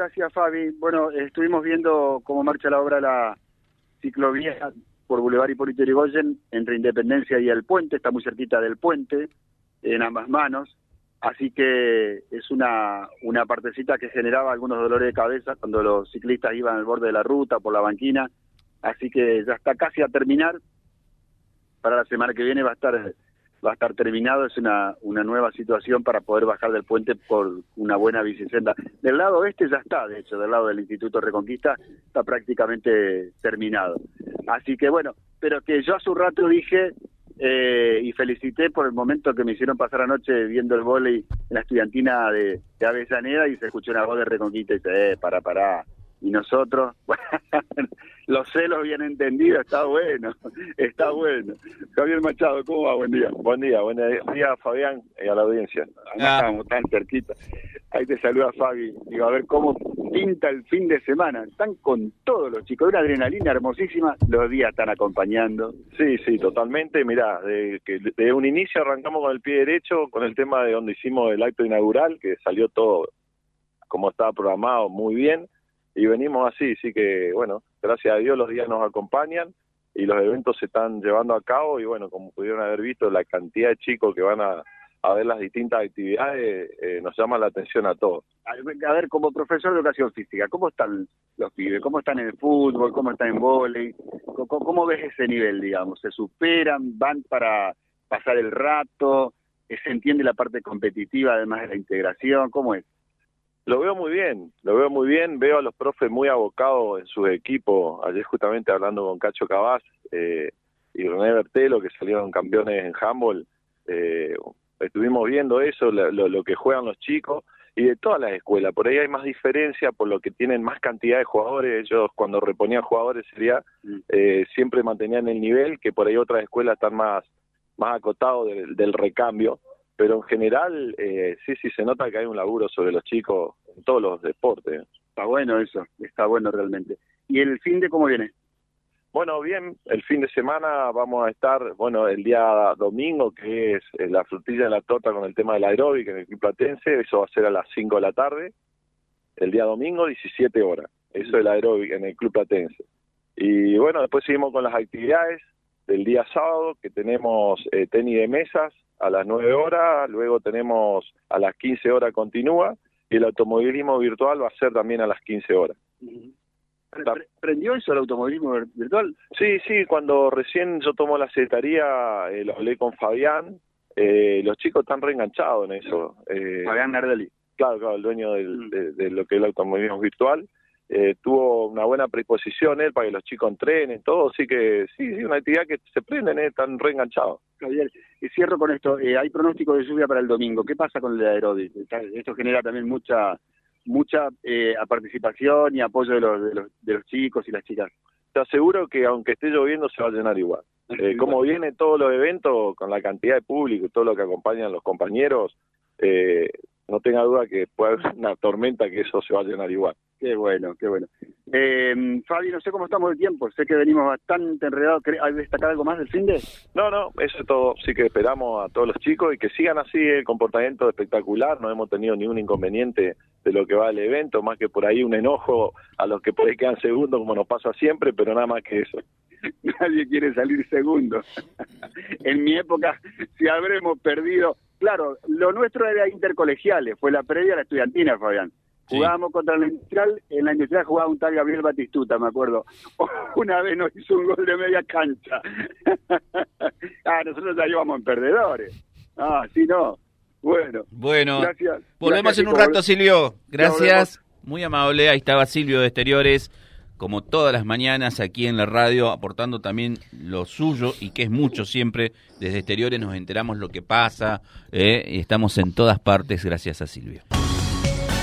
gracias Fabi. Bueno, estuvimos viendo cómo marcha la obra la ciclovía por Boulevard Hipólito Yrigoyen entre Independencia y el puente, está muy cerquita del puente, en ambas manos, así que es una, una partecita que generaba algunos dolores de cabeza cuando los ciclistas iban al borde de la ruta, por la banquina, así que ya está casi a terminar, para la semana que viene va a estar va a estar terminado, es una, una nueva situación para poder bajar del puente por una buena bicicenda. Del lado oeste ya está, de hecho, del lado del Instituto Reconquista está prácticamente terminado. Así que bueno, pero que yo hace un rato dije eh, y felicité por el momento que me hicieron pasar anoche viendo el vóley en la estudiantina de, de Avellaneda y se escuchó una voz de Reconquista y dice, eh, para, para, y nosotros, los celos bien entendidos, está bueno, está bueno. Javier Machado, ¿cómo va? Buen día. Buen día, buen día Fabián y a la audiencia. Ah. Estamos tan cerquita. Ahí te saluda Fabi. Digo, a ver cómo pinta el fin de semana. Están con todos los chicos, una adrenalina hermosísima, los días están acompañando. Sí, sí, totalmente. Mirá, de, que de un inicio arrancamos con el pie derecho, con el tema de donde hicimos el acto inaugural, que salió todo como estaba programado, muy bien y venimos así, sí que bueno, gracias a Dios los días nos acompañan y los eventos se están llevando a cabo y bueno, como pudieron haber visto, la cantidad de chicos que van a, a ver las distintas actividades eh, nos llama la atención a todos. A ver, como profesor de educación física, ¿cómo están los pibes? ¿Cómo están en el fútbol? ¿Cómo están en vóley? ¿Cómo, ¿Cómo, ves ese nivel, digamos? ¿Se superan? ¿Van para pasar el rato? ¿Se entiende la parte competitiva además de la integración? ¿Cómo es? Lo veo muy bien, lo veo muy bien, veo a los profes muy abocados en sus equipos, ayer justamente hablando con Cacho Cabaz eh, y René Bertelo, que salieron campeones en handball, eh, estuvimos viendo eso, lo, que juegan los chicos, y de todas las escuelas, por ahí hay más diferencia, por lo que tienen más cantidad de jugadores, ellos cuando reponían jugadores sería, mm. eh, siempre mantenían el nivel, que por ahí otras escuelas están más, más acotados del recambio, pero en general eh, sí, sí se nota que hay un laburo sobre los chicos en todos los deportes. Está bueno eso, está bueno realmente. ¿Y el fin de cómo viene? Bueno, bien, el fin de semana vamos a estar, bueno, el día domingo, que es eh, la frutilla de la torta con el tema del aeróbic en el Club Platense, eso va a ser a las 5 de la tarde. El día domingo, 17 horas, eso es el aeróbic en el Club Platense. Y bueno, después seguimos con las actividades del día sábado, que tenemos eh, tenis de mesas, a las 9 horas, luego tenemos a las 15 horas continúa y el automovilismo virtual va a ser también a las 15 horas. ¿Prendió eso el automovilismo virtual? Sí, sí, cuando recién yo tomo la secretaría, eh, lo hablé con Fabián, eh, los chicos están reenganchados en eso. Eh, Fabián Nardelli. Claro, claro, el dueño mm. de, lo que es el automovilismo virtual. Eh, tuvo una buena predisposición él para que los chicos entrenen, todo, así que sí, sí, una actividad que se prenden, eh, están reenganchados. Javier, y cierro con esto, eh, hay pronóstico de lluvia para el domingo, ¿qué pasa con el aeróbic? Esto genera también mucha mucha eh, participación y apoyo de los, de los, de los chicos y las chicas. Te aseguro que aunque esté lloviendo se va a llenar igual. Eh, como vienen todos los eventos, con la cantidad de público y todo lo que acompañan los compañeros, eh, no tenga duda que puede haber una tormenta que eso se va a llenar igual. Qué bueno, qué bueno. Eh, Fabi, no sé cómo estamos de tiempo, sé que venimos bastante enredados. ¿Hay destacar algo más del fin de? No, no, eso es todo. Sí que esperamos a todos los chicos y que sigan así el comportamiento espectacular. No hemos tenido ningún inconveniente de lo que va al evento, más que por ahí un enojo a los que por ahí quedan segundos, como nos pasa siempre, pero nada más que eso. Nadie quiere salir segundo. en mi época, si habremos perdido Claro, lo nuestro era intercolegiales, fue la previa a la estudiantina, Fabián. Jugábamos contra la industrial, en la industrial jugaba un tal Gabriel Batistuta, me acuerdo. Una vez nos hizo un gol de media cancha. ah, nosotros ya íbamos en perdedores. Ah, sí, no. Bueno. Bueno. Gracias. Volvemos en un rato, Silvio. Gracias. Muy amable. Ahí estaba Silvio de Exteriores como todas las mañanas aquí en la radio, aportando también lo suyo y que es mucho siempre. Desde exteriores nos enteramos lo que pasa ¿eh? y estamos en todas partes gracias a Silvio